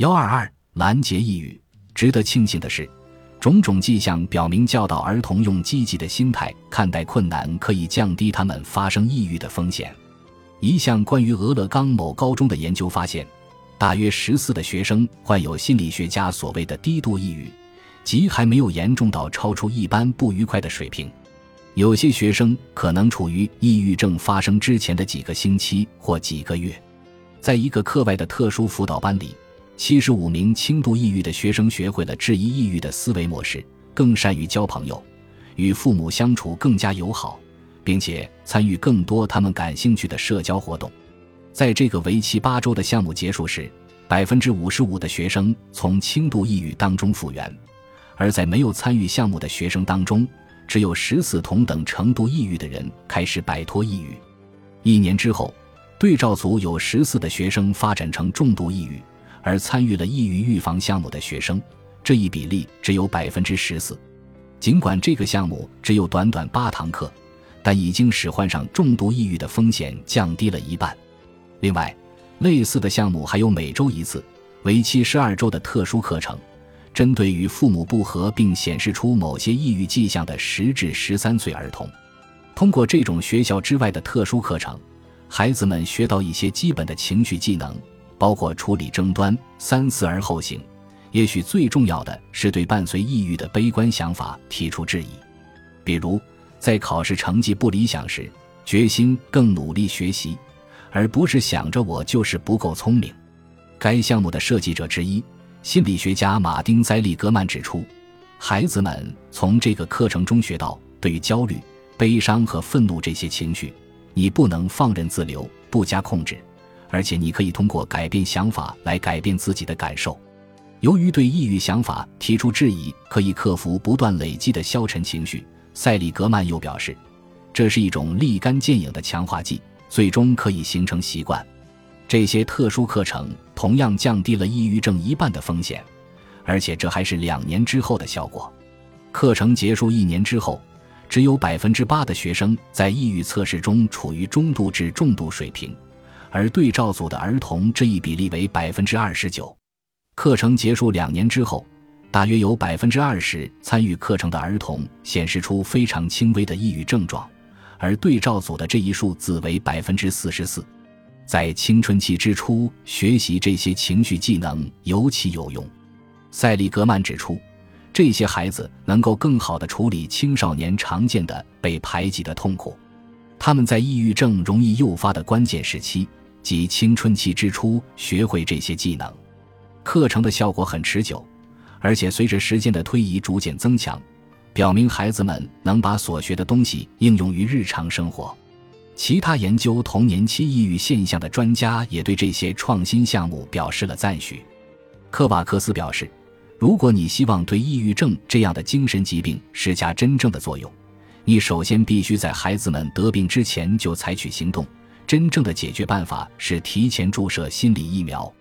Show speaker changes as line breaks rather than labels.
幺二二拦截抑郁。值得庆幸的是，种种迹象表明，教导儿童用积极的心态看待困难，可以降低他们发生抑郁的风险。一项关于俄勒冈某高中的研究发现，大约十四的学生患有心理学家所谓的低度抑郁，即还没有严重到超出一般不愉快的水平。有些学生可能处于抑郁症发生之前的几个星期或几个月。在一个课外的特殊辅导班里，七十五名轻度抑郁的学生学会了质疑抑郁的思维模式，更善于交朋友，与父母相处更加友好，并且参与更多他们感兴趣的社交活动。在这个为期八周的项目结束时，百分之五十五的学生从轻度抑郁当中复原，而在没有参与项目的学生当中。只有十四同等程度抑郁的人开始摆脱抑郁。一年之后，对照组有十四的学生发展成重度抑郁，而参与了抑郁预防项目的学生，这一比例只有百分之十四。尽管这个项目只有短短八堂课，但已经使患上重度抑郁的风险降低了一半。另外，类似的项目还有每周一次、为期十二周的特殊课程。针对与父母不和并显示出某些抑郁迹象的十至十三岁儿童，通过这种学校之外的特殊课程，孩子们学到一些基本的情绪技能，包括处理争端、三思而后行。也许最重要的是对伴随抑郁的悲观想法提出质疑，比如在考试成绩不理想时，决心更努力学习，而不是想着我就是不够聪明。该项目的设计者之一。心理学家马丁·塞利格曼指出，孩子们从这个课程中学到，对于焦虑、悲伤和愤怒这些情绪，你不能放任自流、不加控制，而且你可以通过改变想法来改变自己的感受。由于对抑郁想法提出质疑可以克服不断累积的消沉情绪，塞里格曼又表示，这是一种立竿见影的强化剂，最终可以形成习惯。这些特殊课程同样降低了抑郁症一半的风险，而且这还是两年之后的效果。课程结束一年之后，只有百分之八的学生在抑郁测试中处于中度至重度水平，而对照组的儿童这一比例为百分之二十九。课程结束两年之后，大约有百分之二十参与课程的儿童显示出非常轻微的抑郁症状，而对照组的这一数字为百分之四十四。在青春期之初学习这些情绪技能尤其有用，塞利格曼指出，这些孩子能够更好地处理青少年常见的被排挤的痛苦。他们在抑郁症容易诱发的关键时期，即青春期之初学会这些技能。课程的效果很持久，而且随着时间的推移逐渐增强，表明孩子们能把所学的东西应用于日常生活。其他研究童年期抑郁现象的专家也对这些创新项目表示了赞许。科瓦克斯表示：“如果你希望对抑郁症这样的精神疾病施加真正的作用，你首先必须在孩子们得病之前就采取行动。真正的解决办法是提前注射心理疫苗。”